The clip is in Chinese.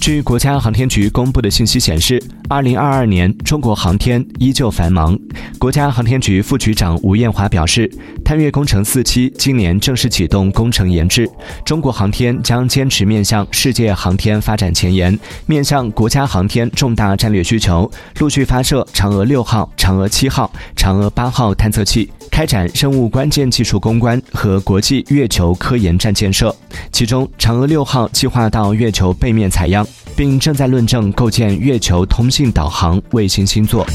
据国家航天局公布的信息显示，二零二二年中国航天依旧繁忙。国家航天局副局长吴艳华表示，探月工程四期今年正式启动工程研制，中国航天将坚持面向世界航天发展前沿，面向国家航天重大战略需求，陆续发射嫦娥六号、嫦娥七号、嫦娥八号探测器。开展生物关键技术攻关和国际月球科研站建设，其中嫦娥六号计划到月球背面采样，并正在论证构建月球通信导航卫星星座。